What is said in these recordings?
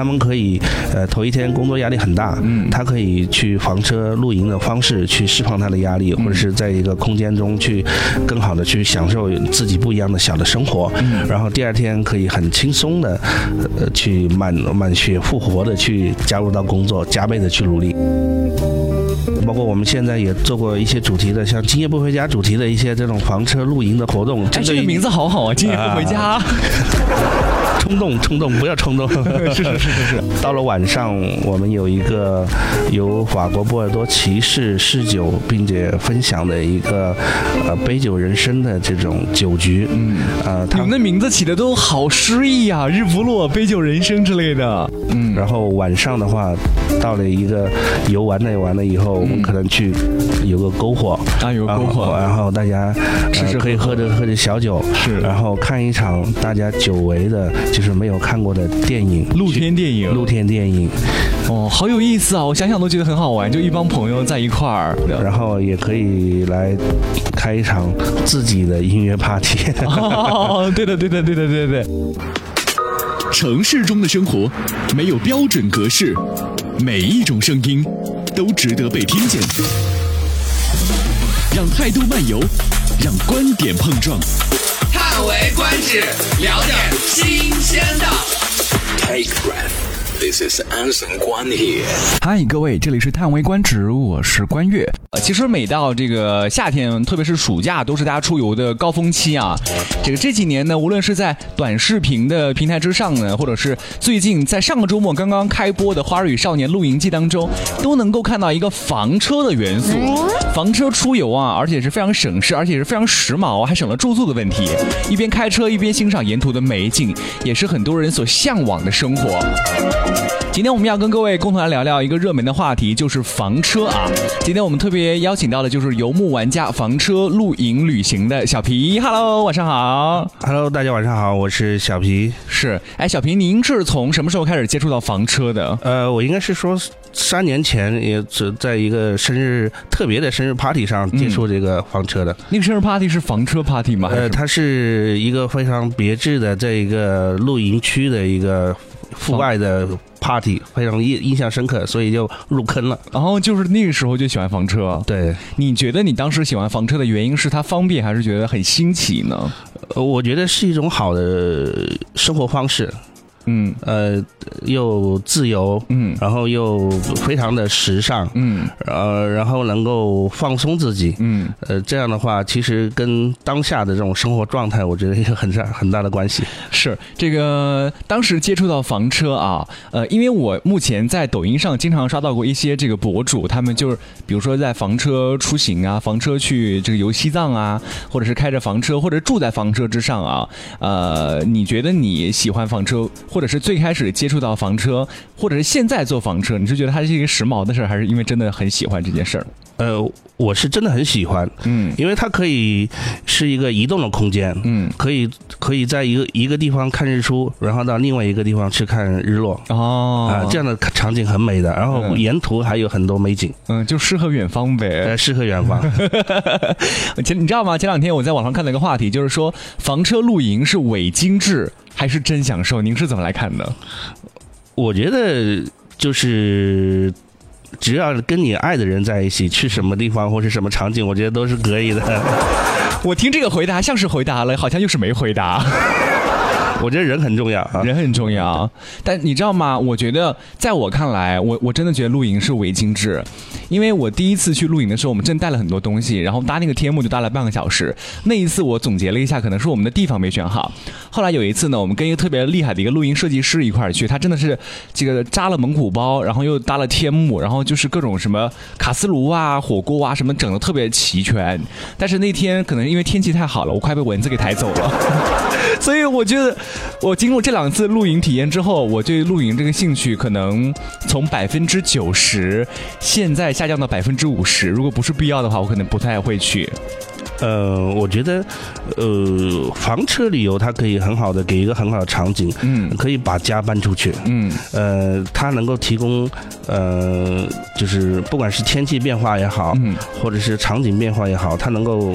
他们可以呃头一天工作压力很大，嗯，他可以去房车露营的方式去释放他的压力，或者是在一个空间中去更好的去享受自己不一样的小的生活，嗯然后第二天可以很轻松的呃去满满血复活的去加入到工作，加倍的去努力。包括我们现在也做过一些主题的，像“今夜不回家”主题的一些这种房车露营的活动。哎，这个名字好好啊，“今夜不回家”。冲动，冲动，不要冲动。是是是是是。到了晚上，我们有一个由法国波尔多骑士试酒，并且分享的一个呃杯酒人生的这种酒局。嗯啊，你们的名字起的都好诗意呀，“日不落”“杯酒人生”之类的。嗯，然后晚上的话，到了一个游玩的完了以后，我们可能去有个篝火啊，有篝火，然后大家吃吃可以喝着喝着小酒，是，然后看一场大家久违的。就是没有看过的电影，露天电影，露天电影，哦，好有意思啊！我想想都觉得很好玩，就一帮朋友在一块儿，然后也可以来开一场自己的音乐 party。哦，对的，对的，对的，对对。城市中的生活没有标准格式，每一种声音都值得被听见。让态度漫游，让观点碰撞。叹为观止，聊点新鲜的。Take breath. This is Anson Guan here. 嗨，各位，这里是叹为观止，我是关悦。呃，其实每到这个夏天，特别是暑假，都是大家出游的高峰期啊。这个这几年呢，无论是在短视频的平台之上呢，或者是最近在上个周末刚刚开播的《花儿与少年露营记》当中，都能够看到一个房车的元素。房车出游啊，而且是非常省事，而且是非常时髦，还省了住宿的问题。一边开车一边欣赏沿途的美景，也是很多人所向往的生活。今天我们要跟各位共同来聊聊一个热门的话题，就是房车啊。今天我们特别邀请到的就是游牧玩家房车露营旅行的小皮。Hello，晚上好。Hello，大家晚上好，我是小皮。是，哎，小皮，您是从什么时候开始接触到房车的？呃，我应该是说三年前，也只在一个生日特别的生日 party 上接触这个房车的。那个生日 party 是房车 party 吗？呃，它是一个非常别致的，这一个露营区的一个。户外的 party 非常印印象深刻，所以就入坑了。然后就是那个时候就喜欢房车。对，你觉得你当时喜欢房车的原因是它方便，还是觉得很新奇呢？呃，我觉得是一种好的生活方式。嗯，呃，又自由，嗯，然后又非常的时尚，嗯，呃，然后能够放松自己，嗯，呃，这样的话，其实跟当下的这种生活状态，我觉得有很大很大的关系。是这个当时接触到房车啊，呃，因为我目前在抖音上经常刷到过一些这个博主，他们就是比如说在房车出行啊，房车去这个游西藏啊，或者是开着房车，或者住在房车之上啊，呃，你觉得你喜欢房车？或者是最开始接触到房车，或者是现在做房车，你是觉得它是一个时髦的事儿，还是因为真的很喜欢这件事儿？呃，我是真的很喜欢，嗯，因为它可以是一个移动的空间，嗯，可以可以在一个一个地方看日出，然后到另外一个地方去看日落，哦，啊，这样的场景很美的，然后沿途还有很多美景，嗯，就适合远方呗，呃适合远方。前你知道吗？前两天我在网上看了一个话题，就是说房车露营是伪精致还是真享受？您是怎么来看的？我觉得就是。只要跟你爱的人在一起，去什么地方或是什么场景，我觉得都是可以的。我听这个回答像是回答了，好像又是没回答。我觉得人很重要啊，人很重要。但你知道吗？我觉得在我看来，我我真的觉得露营是伪精致。因为我第一次去露营的时候，我们真带了很多东西，然后搭那个天幕就搭了半个小时。那一次我总结了一下，可能是我们的地方没选好。后来有一次呢，我们跟一个特别厉害的一个露营设计师一块儿去，他真的是这个扎了蒙古包，然后又搭了天幕，然后就是各种什么卡斯炉啊、火锅啊什么整的特别齐全。但是那天可能因为天气太好了，我快被蚊子给抬走了。所以我觉得。我经过这两次露营体验之后，我对露营这个兴趣可能从百分之九十，现在下降到百分之五十。如果不是必要的话，我可能不太会去。呃，我觉得，呃，房车旅游它可以很好的给一个很好的场景，嗯，可以把家搬出去，嗯，呃，它能够提供，呃，就是不管是天气变化也好，嗯，或者是场景变化也好，它能够，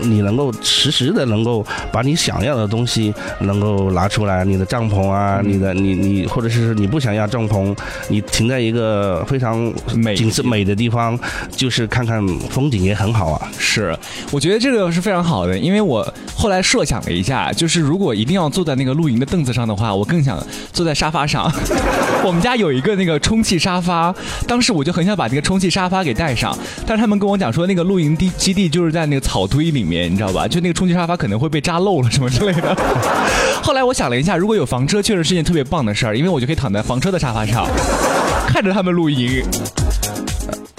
你能够实时的能够把你想要的东西能够拿出来，你的帐篷啊，你的你你或者是你不想要帐篷，你停在一个非常美景色美的地方，就是看看风景也很好啊，是。我觉得这个是非常好的，因为我后来设想了一下，就是如果一定要坐在那个露营的凳子上的话，我更想坐在沙发上。我们家有一个那个充气沙发，当时我就很想把那个充气沙发给带上，但是他们跟我讲说那个露营地基地就是在那个草堆里面，你知道吧？就那个充气沙发可能会被扎漏了什么之类的。后来我想了一下，如果有房车，确实是件特别棒的事儿，因为我就可以躺在房车的沙发上，看着他们露营。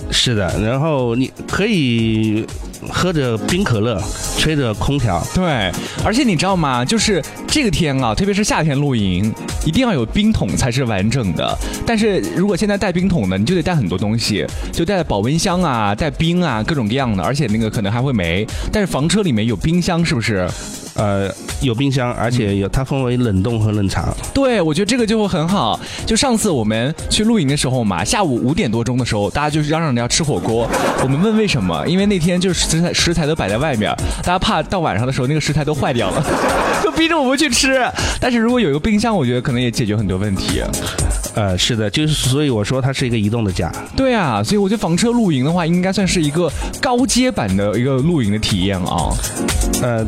是的，然后你可以喝着冰可乐，吹着空调。对，而且你知道吗？就是这个天啊，特别是夏天露营，一定要有冰桶才是完整的。但是如果现在带冰桶呢，你就得带很多东西，就带保温箱啊，带冰啊，各种各样的，而且那个可能还会没。但是房车里面有冰箱，是不是？呃，有冰箱，而且有它分为冷冻和冷藏。对，我觉得这个就会很好。就上次我们去露营的时候嘛，下午五点多钟的时候，大家就是嚷嚷着要吃火锅。我们问为什么？因为那天就是食材食材都摆在外面，大家他怕到晚上的时候那个食材都坏掉了，就逼着我们去吃。但是如果有一个冰箱，我觉得可能也解决很多问题。呃，是的，就是所以我说它是一个移动的家。对啊，所以我觉得房车露营的话，应该算是一个高阶版的一个露营的体验啊。呃，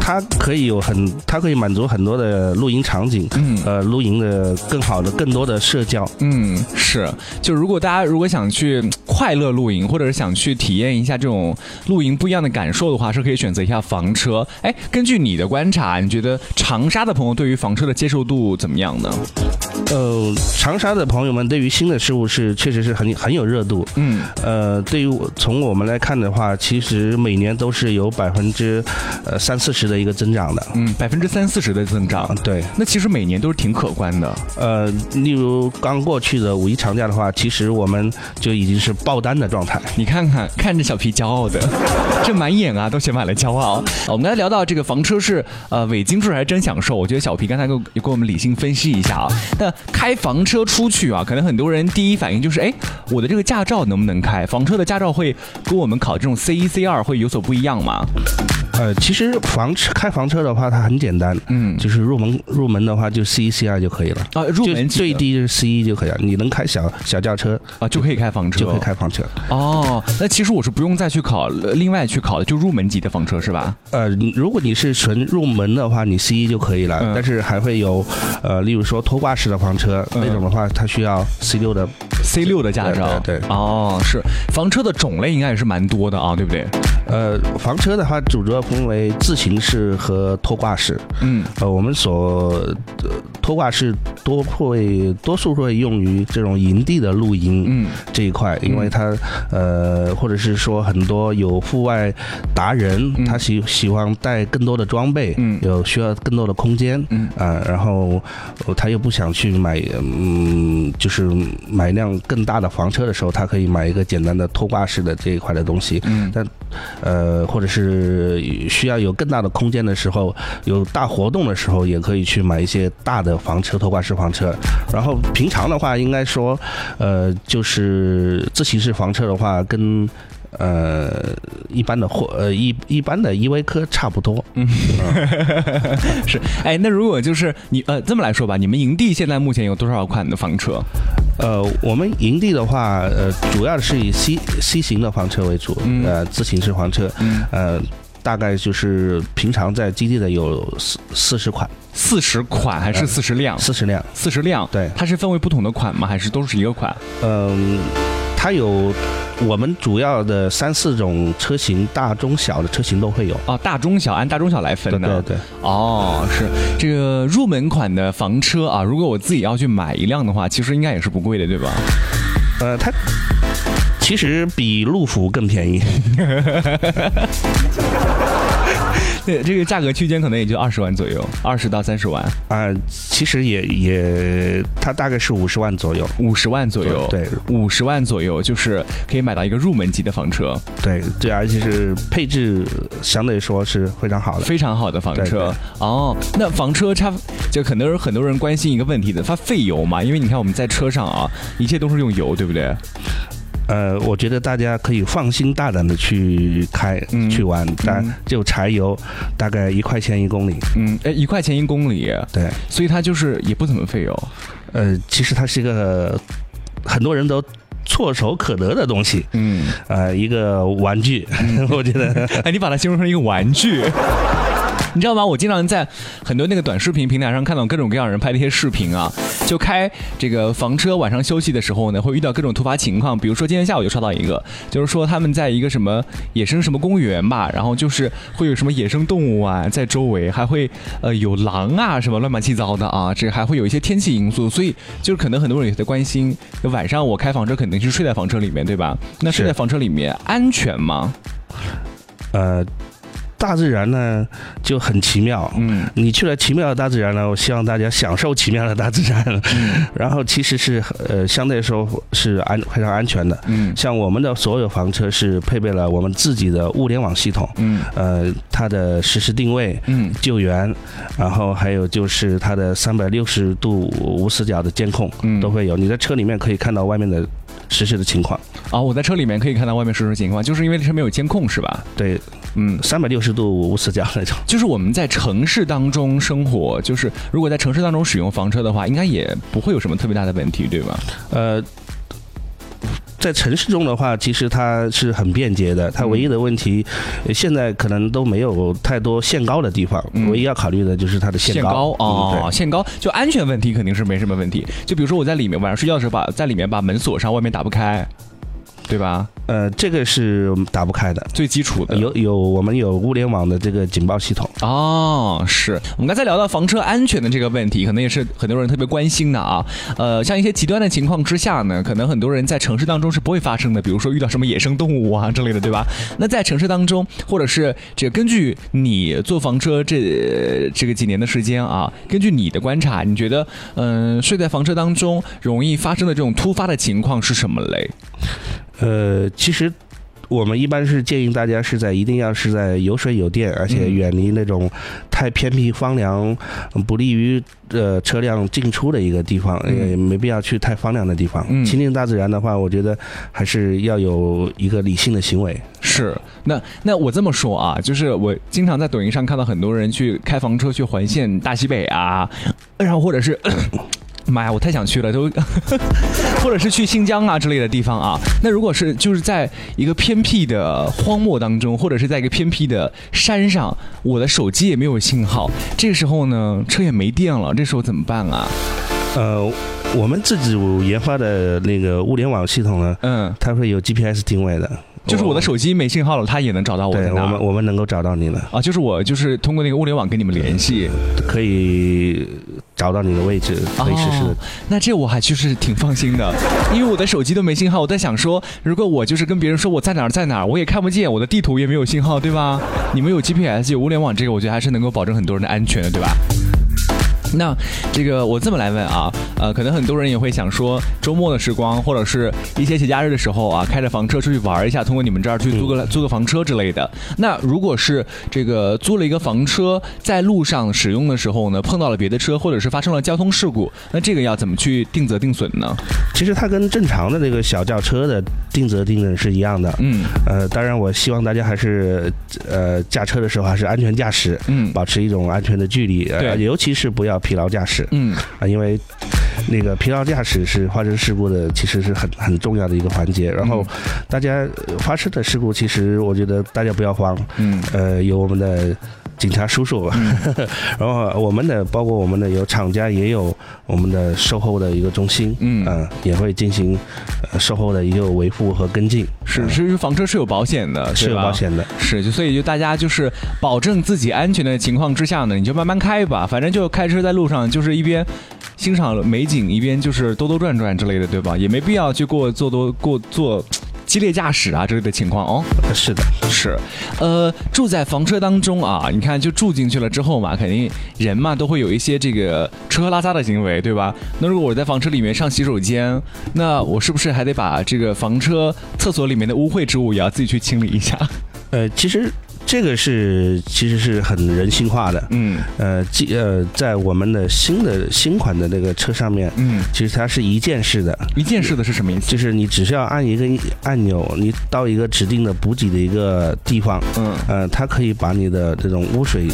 它可以有很，它可以满足很多的露营场景，嗯，呃，露营的更好的、更多的社交，嗯，是。就如果大家如果想去快乐露营，或者是想去体验一下这种露营不一样的感受的话，是可以选择一下房车。哎，根据你的观察，你觉得长沙的朋友对于房车的接受度怎么样呢？呃，长沙的朋友们对于新的事物是确实是很很有热度，嗯，呃，对于从我们来看的话，其实每年都是有百分之。呃，三四十的一个增长的，嗯，百分之三四十的增长，对，那其实每年都是挺可观的。呃，例如刚过去的五一长假的话，其实我们就已经是爆单的状态。你看看，看着小皮骄傲的，这满眼啊都写满了骄傲。我们刚才聊到这个房车是呃伪精致还是真享受？我觉得小皮刚才给给我们理性分析一下啊。那开房车出去啊，可能很多人第一反应就是，哎，我的这个驾照能不能开？房车的驾照会跟我们考这种 C 一 C 二会有所不一样吗？呃，其实房车开房车的话，它很简单，嗯，就是入门入门的话就 C 一 C 二就可以了啊，入门最低就是 C 一就可以了，你能开小小轿车啊，就可以开房车，就可以开房车。哦，那其实我是不用再去考另外去考的，就入门级的房车是吧？呃，如果你是纯入门的话，你 C 一就可以了，但是还会有呃，例如说拖挂式的房车那种的话，它需要 C 六的 C 六的驾照。对，哦，是。房车的种类应该也是蛮多的啊，对不对？呃，房车的话，主要分为自行式和拖挂式。嗯，呃，我们所拖挂式多会多数会用于这种营地的露营，嗯，这一块，因为它呃，或者是说很多有户外达人，他喜喜欢带更多的装备，嗯，有需要更多的空间，嗯。啊，然后他又不想去买，嗯，就是买一辆更大的房车的时候，他可以买一个简单的拖挂式的这一块的东西，嗯，但。呃，或者是需要有更大的空间的时候，有大活动的时候，也可以去买一些大的房车、拖挂式房车。然后平常的话，应该说，呃，就是自行式房车的话，跟呃一般的货呃一一般的依维柯差不多。嗯，是。哎，那如果就是你呃这么来说吧，你们营地现在目前有多少款的房车？呃，我们营地的话，呃，主要是以 C C 型的房车为主，呃，自行式房车，呃，大概就是平常在基地的有四四十款，四十款还是四十辆？四十辆，四十辆，对，它是分为不同的款吗？还是都是一个款？嗯。它有我们主要的三四种车型，大中小的车型都会有哦，大中小按大中小来分的，对对哦，是这个入门款的房车啊，如果我自己要去买一辆的话，其实应该也是不贵的，对吧？呃，它其实比路虎更便宜。对，这个价格区间可能也就二十万左右，二十到三十万啊。其实也也，它大概是五十万左右，五十万左右，对，五十万左右就是可以买到一个入门级的房车。对对，而且是配置相对来说是非常好的，非常好的房车。哦，那房车差就很多人很多人关心一个问题的，它费油嘛？因为你看我们在车上啊，一切都是用油，对不对？呃，我觉得大家可以放心大胆的去开去玩，但就柴油大概一块钱一公里。嗯，哎，一块钱一公里。对，所以它就是也不怎么费油。呃，其实它是一个很多人都唾手可得的东西。嗯，呃，一个玩具，我觉得。哎，你把它形容成一个玩具。你知道吗？我经常在很多那个短视频平台上看到各种各样人拍的一些视频啊，就开这个房车晚上休息的时候呢，会遇到各种突发情况。比如说今天下午就刷到一个，就是说他们在一个什么野生什么公园吧，然后就是会有什么野生动物啊在周围，还会呃有狼啊什么乱七八糟的啊，这还会有一些天气因素，所以就是可能很多人也在关心，晚上我开房车肯定是睡在房车里面，对吧？那睡在房车里面安全吗？呃。大自然呢就很奇妙，嗯，你去了奇妙的大自然呢，我希望大家享受奇妙的大自然，嗯，然后其实是呃相对来说是安非常安全的，嗯，像我们的所有房车是配备了我们自己的物联网系统，嗯，呃，它的实时定位，嗯，救援，然后还有就是它的三百六十度无死角的监控，嗯，都会有，你在车里面可以看到外面的实时的情况，啊，我在车里面可以看到外面实时情况，就是因为车没有监控是吧？对。嗯，三百六十度无死角那种。就是我们在城市当中生活，就是如果在城市当中使用房车的话，应该也不会有什么特别大的问题，对吧？呃，在城市中的话，其实它是很便捷的。它唯一的问题，现在可能都没有太多限高的地方。唯一要考虑的就是它的限高啊，限高就安全问题肯定是没什么问题。就比如说我在里面晚上睡觉的时候，把在里面把门锁上，外面打不开。对吧？呃，这个是打不开的，最基础的。有有，我们有物联网的这个警报系统。哦，是我们刚才聊到房车安全的这个问题，可能也是很多人特别关心的啊。呃，像一些极端的情况之下呢，可能很多人在城市当中是不会发生的，比如说遇到什么野生动物啊之类的，对吧？那在城市当中，或者是这根据你坐房车这这个几年的时间啊，根据你的观察，你觉得嗯，睡在房车当中容易发生的这种突发的情况是什么嘞？呃，其实我们一般是建议大家是在一定要是在有水有电，而且远离那种太偏僻荒凉、不利于呃车辆进出的一个地方，也没必要去太荒凉的地方。亲近大自然的话，我觉得还是要有一个理性的行为。是，那那我这么说啊，就是我经常在抖音上看到很多人去开房车去环线大西北啊，然后或者是。妈呀，我太想去了，都，或者是去新疆啊之类的地方啊。那如果是就是在一个偏僻的荒漠当中，或者是在一个偏僻的山上，我的手机也没有信号，这个时候呢，车也没电了，这时候怎么办啊？呃，我们自己研发的那个物联网系统呢，嗯，它会有 GPS 定位的。就是我的手机没信号了，它也能找到我。对，我们我们能够找到你了。啊，就是我就是通过那个物联网跟你们联系，可以找到你的位置，可以实时。那这我还就是挺放心的，因为我的手机都没信号。我在想说，如果我就是跟别人说我在哪儿在哪儿，我也看不见，我的地图也没有信号，对吧？你们有 GPS 有物联网，这个我觉得还是能够保证很多人的安全的，对吧？那这个我这么来问啊，呃，可能很多人也会想说，周末的时光或者是一些节假日的时候啊，开着房车出去玩一下，通过你们这儿去租个租个房车之类的。那如果是这个租了一个房车，在路上使用的时候呢，碰到了别的车，或者是发生了交通事故，那这个要怎么去定责定损呢？其实它跟正常的这个小轿车的定责定损是一样的。嗯，呃，当然我希望大家还是呃驾车的时候还是安全驾驶，嗯，保持一种安全的距离，对，尤其是不要。疲劳驾驶，嗯啊，因为那个疲劳驾驶是发生事故的，其实是很很重要的一个环节。然后大家发生的事故，其实我觉得大家不要慌，嗯，呃，有我们的。警察叔叔，然后我们的包括我们的有厂家也有我们的售后的一个中心，嗯，也会进行售后的一个维护和跟进。是，其实房车是有保险的，是有保险的，是就所以就大家就是保证自己安全的情况之下呢，你就慢慢开吧，反正就开车在路上就是一边欣赏美景，一边就是兜兜转转之类的，对吧？也没必要去过做多过做。激烈驾驶啊之类的情况哦。是的，是，呃，住在房车当中啊，你看就住进去了之后嘛，肯定人嘛都会有一些这个吃喝拉撒的行为，对吧？那如果我在房车里面上洗手间，那我是不是还得把这个房车厕所里面的污秽之物也要自己去清理一下？呃，其实。这个是其实是很人性化的，嗯，呃，即呃，在我们的新的新款的那个车上面，嗯，其实它是一键式的，一键式的是什么意思？就是你只需要按一个按钮，你到一个指定的补给的一个地方，嗯，呃，它可以把你的这种污水。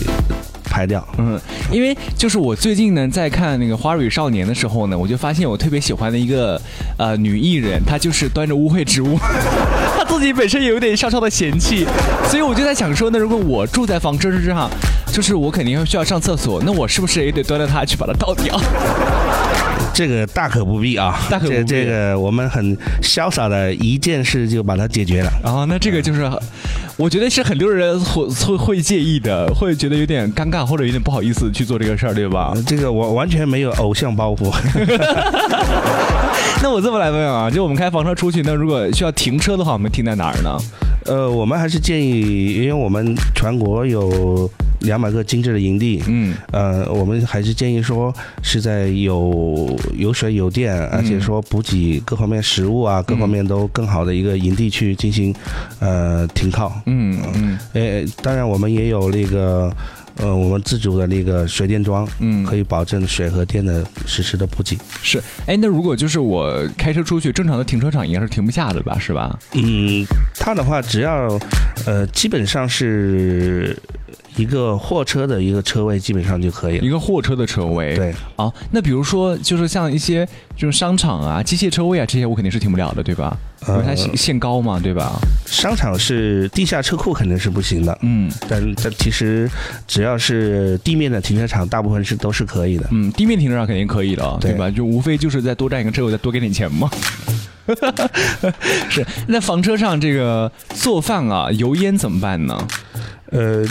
拍掉，嗯，因为就是我最近呢在看那个《花蕊少年》的时候呢，我就发现我特别喜欢的一个呃女艺人，她就是端着污秽之物，她自己本身也有点稍稍的嫌弃，所以我就在想说，那如果我住在房车之上，就是我肯定需要上厕所，那我是不是也得端着它去把它倒掉？这个大可不必啊，大可不必。这个我们很潇洒的一件事就把它解决了。啊，那这个就是，我觉得是很多人会会会介意的，会觉得有点尴尬或者有点不好意思去做这个事儿，对吧？这个我完全没有偶像包袱。那我这么来问啊，就我们开房车出去，那如果需要停车的话，我们停在哪儿呢？呃，我们还是建议，因为我们全国有。两百个精致的营地，嗯，呃，我们还是建议说是在有有水有电，而且说补给各方面食物啊，各方面都更好的一个营地去进行，呃，停靠。嗯嗯，诶，当然我们也有那个，呃，我们自主的那个水电桩，嗯，可以保证水和电的实时的补给。是，哎，那如果就是我开车出去，正常的停车场应该是停不下的吧？是吧？嗯，它的话只要，呃，基本上是。一个货车的一个车位基本上就可以了。一个货车的车位，对。啊，那比如说，就是像一些就是商场啊、机械车位啊这些，我肯定是停不了的，对吧？因为它限限高嘛，对吧？商场是地下车库肯定是不行的，嗯。但但其实只要是地面的停车场，大部分是都是可以的。嗯，地面停车场肯定可以的，对吧？就无非就是再多占一个车位，再多给点钱嘛。是。那房车上这个做饭啊，油烟怎么办呢？呃。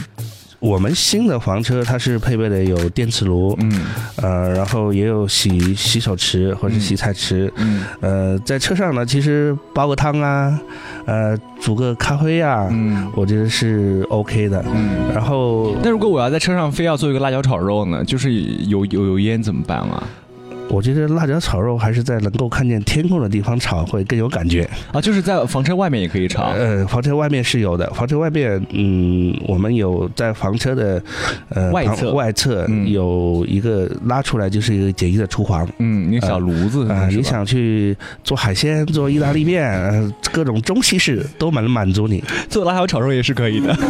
我们新的房车它是配备的有电磁炉，嗯，呃，然后也有洗洗手池或者洗菜池，嗯，呃，在车上呢，其实煲个汤啊，呃，煮个咖啡啊，嗯，我觉得是 OK 的，嗯，然后那如果我要在车上非要做一个辣椒炒肉呢，就是有有有烟怎么办啊？我觉得辣椒炒肉还是在能够看见天空的地方炒会更有感觉啊！就是在房车外面也可以炒。呃，房车外面是有的，房车外面，嗯，我们有在房车的呃外侧外侧有一个拉出来就是一个简易的厨房。嗯，一个小炉子啊，你想去做海鲜、做意大利面，各种中西式都能满足你。做辣椒炒肉也是可以的。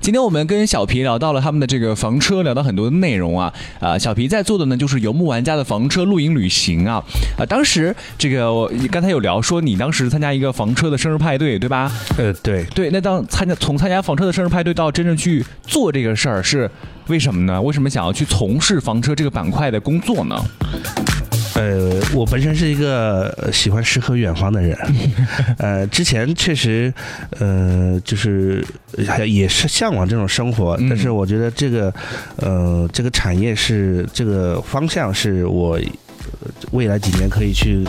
今天我们跟小皮聊到了他们的这个房车，聊到很多的内容啊啊！小皮在做的呢就是游牧玩家的房车露营旅行啊啊！当时这个我刚才有聊说你当时参加一个房车的生日派对对吧？呃，对对。那当参加从参加房车的生日派对到真正去做这个事儿是为什么呢？为什么想要去从事房车这个板块的工作呢？呃，我本身是一个喜欢诗和远方的人，呃，之前确实，呃，就是也是向往这种生活，但是我觉得这个，呃，这个产业是这个方向是我未来几年可以去。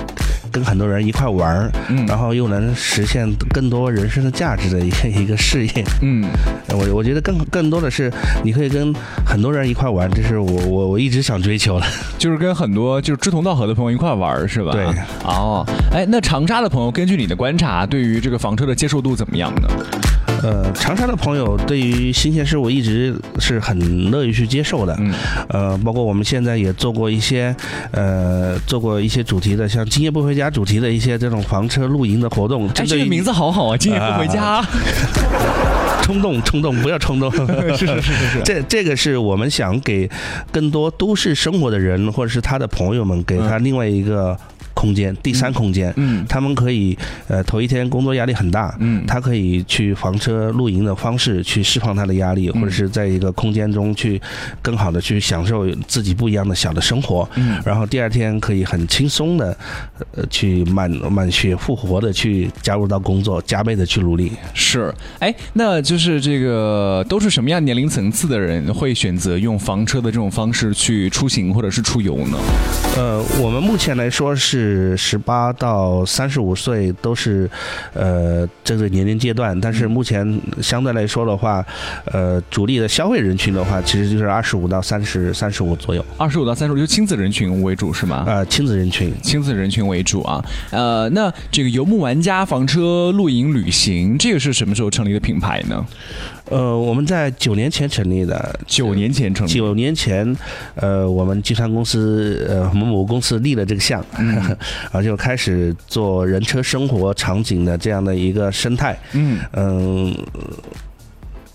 跟很多人一块玩儿，然后又能实现更多人生的价值的一个一个事业。嗯，我我觉得更更多的是你可以跟很多人一块玩，这是我我我一直想追求的，就是跟很多就是志同道合的朋友一块玩，是吧？对。哦，哎，那长沙的朋友，根据你的观察，对于这个房车的接受度怎么样呢？呃，长沙的朋友对于新鲜事物一直是很乐于去接受的。嗯。呃，包括我们现在也做过一些，呃，做过一些主题的，像今夜不回家主题的一些这种房车露营的活动。哎，这个名字好好啊！今夜不回家。冲动，冲动，不要冲动。是是是是是。这这个是我们想给更多都市生活的人，或者是他的朋友们，给他另外一个。空间，第三空间，嗯，他们可以，呃，头一天工作压力很大，嗯，他可以去房车露营的方式去释放他的压力，或者是在一个空间中去更好的去享受自己不一样的小的生活，嗯，然后第二天可以很轻松的，呃，去满满血复活的去加入到工作，加倍的去努力。是，哎，那就是这个都是什么样年龄层次的人会选择用房车的这种方式去出行或者是出游呢？呃，我们目前来说是。是十八到三十五岁都是，呃，这个年龄阶段。但是目前相对来说的话，呃，主力的消费人群的话，其实就是二十五到三十三十五左右。二十五到三十五就亲子人群为主是吗？呃，亲子人群，亲子人群为主啊。呃，那这个游牧玩家房车露营旅行，这个是什么时候成立的品牌呢？呃，我们在九年前成立的，九年前成立。九年前，呃，我们集团公司呃某某公司立了这个项，然后 就开始做人车生活场景的这样的一个生态。嗯嗯。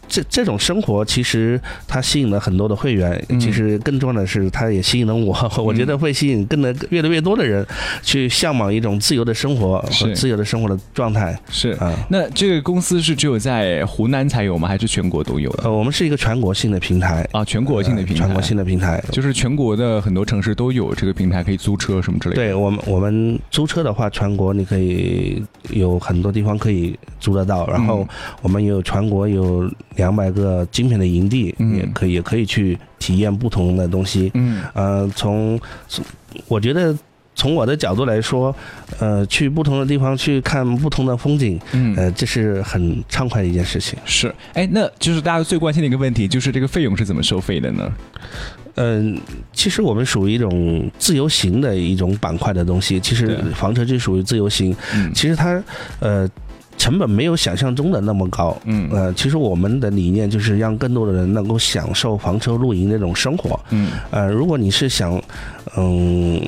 这这种生活其实它吸引了很多的会员，其实更重要的是，它也吸引了我。我觉得会吸引更的越来越多的人去向往一种自由的生活和自由的生活的状态。是啊，那这个公司是只有在湖南才有吗？还是全国都有？呃，我们是一个全国性的平台啊，全国性的平台，全国性的平台，就是全国的很多城市都有这个平台可以租车什么之类的。对我们，我们租车的话，全国你可以有很多地方可以租得到。然后我们有全国有。两百个精品的营地，也可以也可以去体验不同的东西。嗯，呃，从从我觉得从我的角度来说，呃，去不同的地方去看不同的风景，嗯，呃，这是很畅快的一件事情。是，哎，那就是大家最关心的一个问题，就是这个费用是怎么收费的呢？嗯，其实我们属于一种自由行的一种板块的东西。其实房车就属于自由行。嗯，其实它，呃。成本没有想象中的那么高，嗯，呃，其实我们的理念就是让更多的人能够享受房车露营那种生活，嗯，呃，如果你是想，嗯，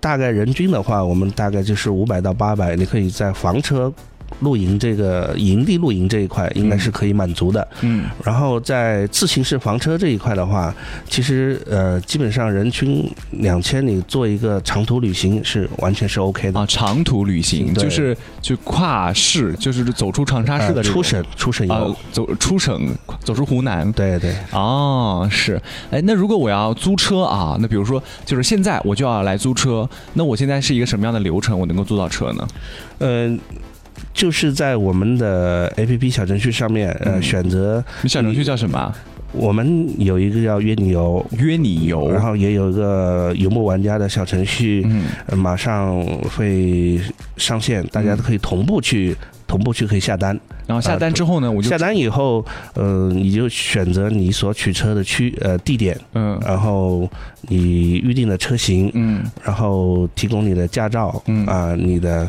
大概人均的话，我们大概就是五百到八百，你可以在房车。露营这个营地露营这一块应该是可以满足的，嗯，然后在自行式房车这一块的话，其实呃基本上人均两千里做一个长途旅行是完全是 OK 的。啊，长途旅行就是就跨市，就是走出长沙市的出省出省游，走出省走出湖南，对对。哦是，哎那如果我要租车啊，那比如说就是现在我就要来租车，那我现在是一个什么样的流程我能够租到车呢？嗯。就是在我们的 A P P 小程序上面，呃，选择。你小程序叫什么？我们有一个叫约你游，约你游，然后也有一个游牧玩家的小程序，嗯，马上会上线，大家都可以同步去。同步去可以下单，然后下单之后呢，我就下单以后，呃，你就选择你所取车的区呃地点，嗯，然后你预定的车型，嗯，然后提供你的驾照，嗯。啊，你的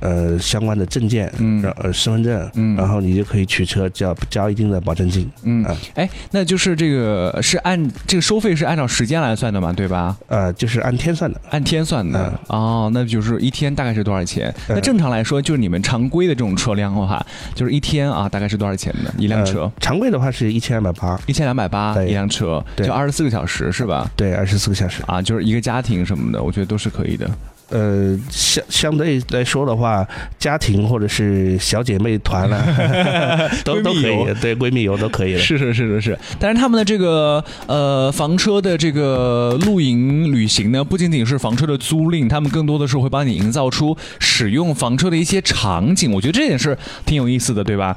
呃相关的证件，嗯，呃身份证，嗯，然后你就可以取车，交交一定的保证金，嗯，哎，那就是这个是按这个收费是按照时间来算的嘛，对吧？呃，就是按天算的，按天算的，哦，那就是一天大概是多少钱？那正常来说，就是你们常规的这种。车辆的话，就是一天啊，大概是多少钱呢？一辆车？常规的话是一千两百八，一千两百八一辆车，就二十四个小时是吧？对，二十四个小时。啊，就是一个家庭什么的，我觉得都是可以的。呃，相相对来说的话，家庭或者是小姐妹团了，都都可以，对闺蜜游都可以了。是是是是是，但是他们的这个呃房车的这个露营旅行呢，不仅仅是房车的租赁，他们更多的是会帮你营造出使用房车的一些场景。我觉得这点是挺有意思的，对吧？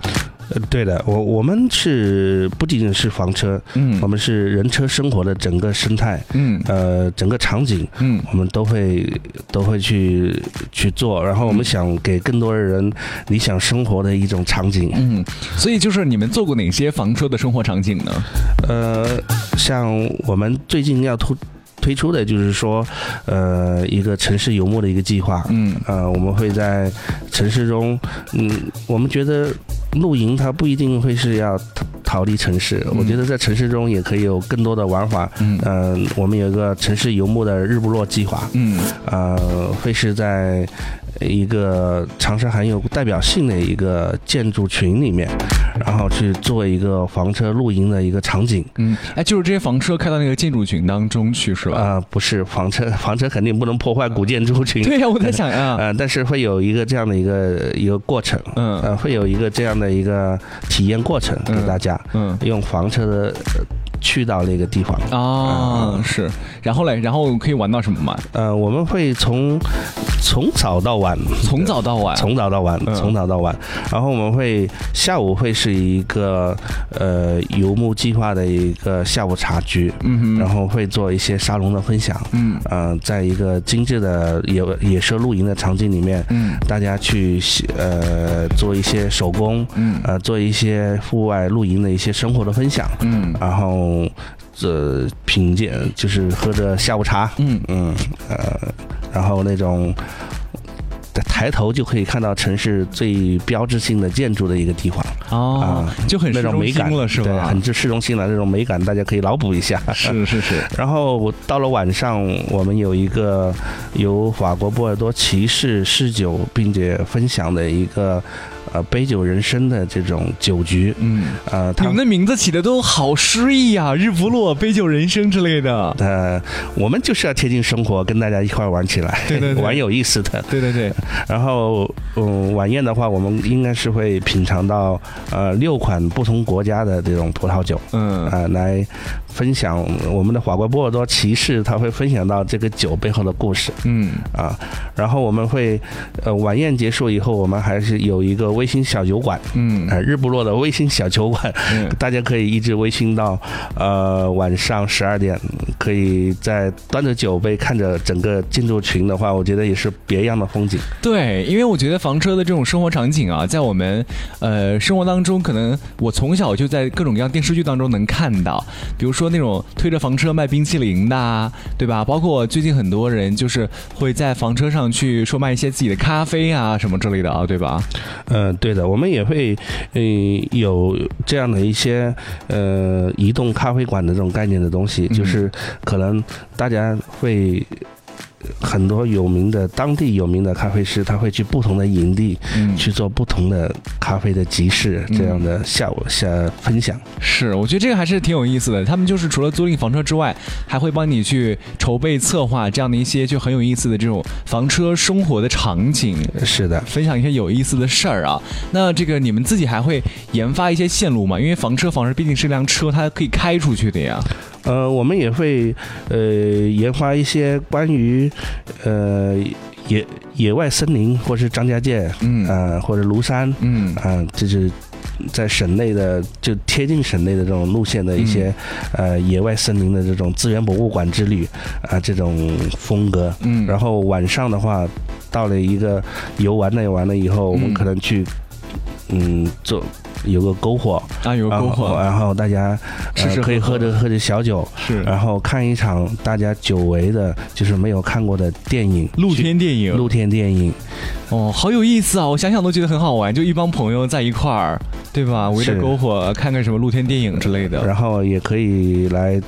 呃，对的，我我们是不仅仅是房车，嗯，我们是人车生活的整个生态，嗯，呃，整个场景，嗯，我们都会都会去去做，然后我们想给更多的人理想生活的一种场景，嗯，所以就是你们做过哪些房车的生活场景呢？呃，像我们最近要推推出的就是说，呃，一个城市游牧的一个计划，嗯，呃，我们会在城市中，嗯，我们觉得。露营它不一定会是要逃离城市，我觉得在城市中也可以有更多的玩法。嗯，我们有一个城市游牧的日不落计划。嗯，呃，会是在一个长沙很有代表性的一个建筑群里面，然后去做一个房车露营的一个场景。嗯，哎，就是这些房车开到那个建筑群当中去是吧？啊，不是房车，房车肯定不能破坏古建筑群。对呀，我在想呀。嗯，但是会有一个这样的一个一个过程。嗯，呃，会有一个这样的。一个体验过程给大家，嗯，用房车的去到那个地方。啊，是，然后嘞，然后可以玩到什么吗？呃，我们会从从早到晚，从早到晚，从早到晚，嗯。从早到晚。然后我们会下午会是一个呃游牧计划的一个下午茶局，嗯哼，然后会做一些沙龙的分享。嗯。呃，在一个精致的野野奢露营的场景里面，嗯。大家去呃做一些手工，嗯。呃做一些户外露营的一些生活的分享，嗯。然后这品鉴就是喝着下午茶，嗯嗯呃，然后那种。抬头就可以看到城市最标志性的建筑的一个地方，哦，就很那种美感了，是对，吧？很就市中心了，那种美感大家可以脑补一下。是是是，然后我到了晚上，我们有一个由法国波尔多骑士试酒并且分享的一个呃杯酒人生的这种酒局，嗯，呃，他你们的名字起的都好诗意呀，日不落、杯酒人生之类的。呃，我们就是要贴近生活，跟大家一块玩起来，对对对 玩有意思的。对对对，然后，嗯，晚宴的话，我们应该是会品尝到呃六款不同国家的这种葡萄酒，嗯啊、来分享我们的法国波尔多骑士，他会分享到这个酒背后的故事。嗯。啊。然后我们会，呃，晚宴结束以后，我们还是有一个微醺小酒馆，嗯。呃，日不落的微醺小酒馆，嗯。大家可以一直微醺到呃晚上十二点，可以在端着酒杯看着整个建筑群的话，我觉得也是别样的风景。对，因为我觉得房车的这种生活场景啊，在我们呃生活当中，可能我从小就在各种各样电视剧当中能看到，比如说那种推着房车卖冰淇淋的，对吧？包括最近很多人就是会在房车上去售卖一些自己的咖啡啊什么之类的啊，对吧？嗯、对的，我们也会嗯有这样的一些呃移动咖啡馆的这种概念的东西，就是可能大家会。很多有名的当地有名的咖啡师，他会去不同的营地嗯，去做不同的咖啡的集市，这样的下午下分享。是，我觉得这个还是挺有意思的。他们就是除了租赁房车之外，还会帮你去筹备策划这样的一些就很有意思的这种房车生活的场景。是的，分享一些有意思的事儿啊。那这个你们自己还会研发一些线路吗？因为房车房车毕竟是辆车，它可以开出去的呀。呃，我们也会呃研发一些关于呃野野外森林，或是张家界，嗯呃或者庐山，嗯啊、就是在省内的就贴近省内的这种路线的一些、嗯呃野外森林的这种资源博物馆之旅啊、这种风格。嗯，然后晚上的话，到了一个游玩了游玩了以后，我们嗯可能去嗯做有个篝火，啊有个篝火然后大家吃吃呃可以喝着喝着小酒，是然后看一场大家久违的，就是没有看过的电影，露天电影露天电影，哦，好有意思啊！我想想都觉得很好玩，就一帮朋友在一块儿，对吧？围着篝火看看什么露天电影之类的。然后也可以来。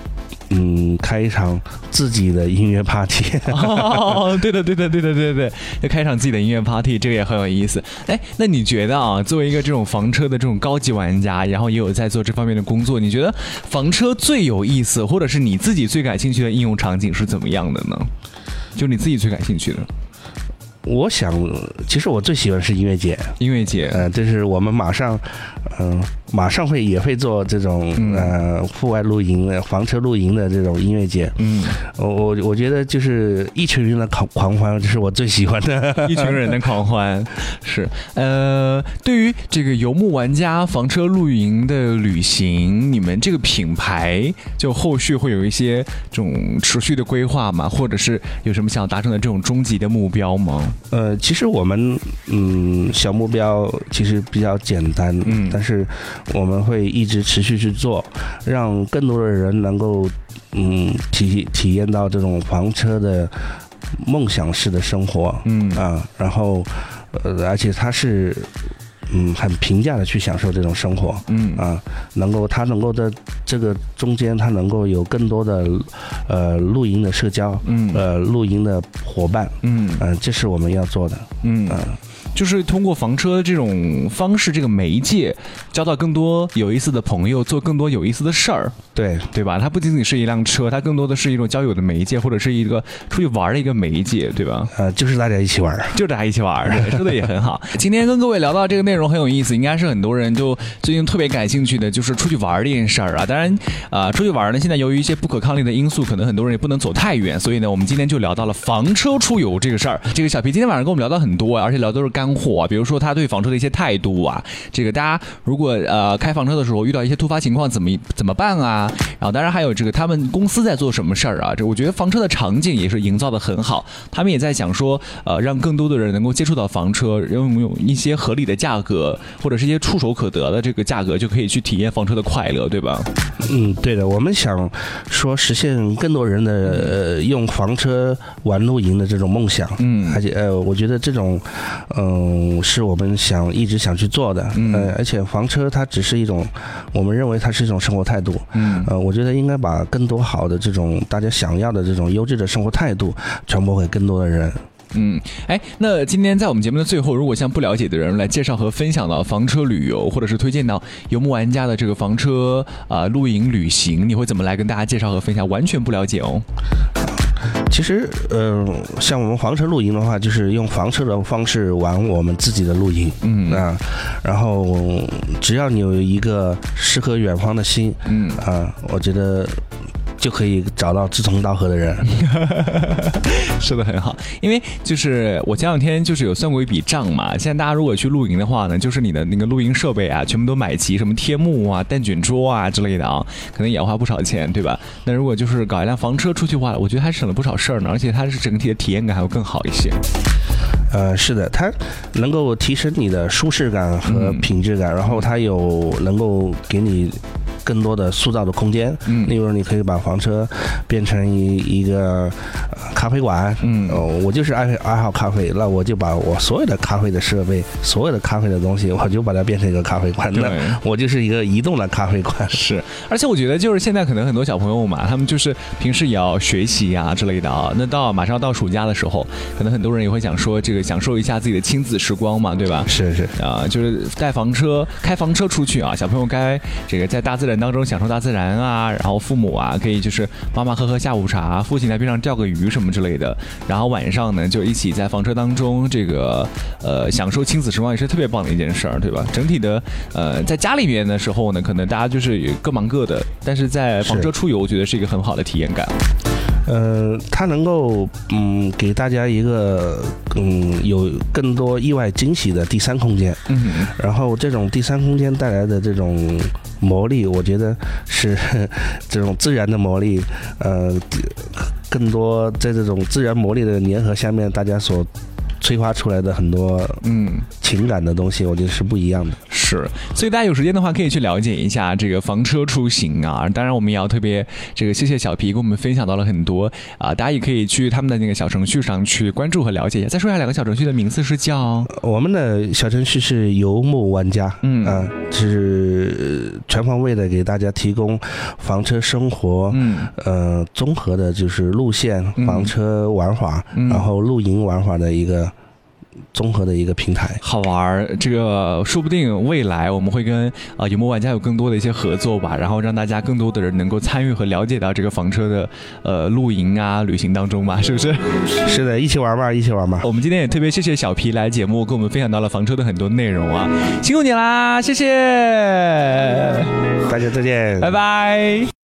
嗯，开一场自己的音乐 party，哦，对的，对的，对的，对的对，要开一场自己的音乐 party，这个也很有意思。哎，那你觉得啊，作为一个这种房车的这种高级玩家，然后也有在做这方面的工作，你觉得房车最有意思，或者是你自己最感兴趣的应用场景是怎么样的呢？就你自己最感兴趣的我想，其实我最喜欢是音乐节，音乐节，呃，就是我们马上，嗯、马上会也会做这种嗯呃户外露营的房车露营的这种音乐节。嗯，我我我觉得就是一群人的狂狂欢，这是我最喜欢的。一群人的狂欢 是呃，对于这个游牧玩家房车露营的旅行，你们这个品牌就后续会有一些这种持续的规划吗？或者是有什么想达成的这种终极的目标吗？呃，其实我们嗯小目标其实比较简单，嗯但是我们会一直持续去做，让更多的人能够嗯体体验到这种房车的梦想式的生活，嗯啊，然后呃，而且他是嗯很平价的去享受这种生活。嗯啊，能够他能够在这个中间，他能够有更多的呃露营的社交，嗯呃露营的伙伴，嗯嗯、这是我们要做的。嗯嗯，就是通过房车这种方式，这个媒介，交到更多有意思的朋友，做更多有意思的事儿，对，对吧？它不仅仅是一辆车，它更多的是一种交友的媒介，或者是一个出去玩的一个媒介，对吧？呃，就是大家一起玩儿。就大家一起玩儿，对，说的也很好。今天跟各位聊到这个内容很有意思，应该是很多人就最近特别感兴趣的，就是出去玩儿这件事儿啊。当然。然啊，出去玩呢，现在由于一些不可抗力的因素，可能很多人也不能走太远，所以呢，我们今天就聊到了房车出游这个事儿。这个小皮今天晚上跟我们聊到很多，而且聊都是干货啊，比如说他对房车的一些态度啊，这个大家如果呃开房车的时候遇到一些突发情况怎么怎么办啊？然后当然还有这个他们公司在做什么事儿啊？这我觉得房车的场景也是营造的很好，他们也在想说，呃，让更多的人能够接触到房车，用用一些合理的价格或者是一些触手可得的这个价格就可以去体验房车的快乐，对吧？嗯，对的，我们想说实现更多人的呃用房车玩露营的这种梦想，嗯，而且呃，我觉得这种嗯是我们想一直想去做的，嗯，而且房车它只是一种，我们认为它是一种生活态度，嗯，呃，我觉得应该把更多好的这种大家想要的这种优质的生活态度传播给更多的人。嗯，哎，那今天在我们节目的最后，如果向不了解的人来介绍和分享到房车旅游，或者是推荐到游牧玩家的这个房车啊露营旅行，你会怎么来跟大家介绍和分享？完全不了解哦。其实，嗯，像我们房车露营的话，就是用房车的方式玩我们自己的露营，嗯啊，然后只要你有一个诗和远方的心，嗯啊，我觉得。就可以找到志同道合的人，说的很好。因为就是我前两天就是有算过一笔账嘛，现在大家如果去露营的话呢，就是你的那个露营设备啊，全部都买齐，什么天幕啊、蛋卷桌啊之类的啊，可能也要花不少钱，对吧？那如果就是搞一辆房车出去的话，我觉得还省了不少事儿呢，而且它是整体的体验感还会更好一些。呃，是的，它能够提升你的舒适感和品质感，然后它有能够给你。更多的塑造的空间，嗯，例如你可以把房车变成一一个咖啡馆，嗯，哦，我就是爱爱好咖啡，那我就把我所有的咖啡的设备，所有的咖啡的东西，我就把它变成一个咖啡馆，那我就是一个移动的咖啡馆。是，而且我觉得就是现在可能很多小朋友嘛，他们就是平时也要学习呀之类的啊，那到马上到暑假的时候，可能很多人也会想说这个享受一下自己的亲子时光嘛，对吧？是是。啊，就是带房车开房车出去啊，小朋友该这个在大自然。当中享受大自然啊，然后父母啊可以就是妈妈喝喝下午茶，父亲在边上钓个鱼什么之类的，然后晚上呢就一起在房车当中这个呃享受亲子时光也是特别棒的一件事儿，对吧？整体的呃在家里面的时候呢，可能大家就是各忙各的，但是在房车出游，我觉得是一个很好的体验感。呃，它能够嗯给大家一个嗯有更多意外惊喜的第三空间，嗯，然后这种第三空间带来的这种魔力，我觉得是 这种自然的魔力，呃，更多在这种自然魔力的粘合下面，大家所。催化出来的很多嗯情感的东西，我觉得是不一样的。是，所以大家有时间的话，可以去了解一下这个房车出行啊。当然，我们也要特别这个谢谢小皮跟我们分享到了很多啊。大家也可以去他们的那个小程序上去关注和了解一下。再说一下两个小程序的名字是叫我们的小程序是游牧玩家，嗯啊，是全方位的给大家提供房车生活，嗯呃综合的就是路线、房车玩法，然后露营玩法的一个。综合的一个平台，好玩儿。这个说不定未来我们会跟啊有木玩家有更多的一些合作吧，然后让大家更多的人能够参与和了解到这个房车的呃露营啊旅行当中吧，是不是？是的，一起玩吧，一起玩吧。我们今天也特别谢谢小皮来节目，跟我们分享到了房车的很多内容啊，辛苦你啦，谢谢，大家再见，拜拜。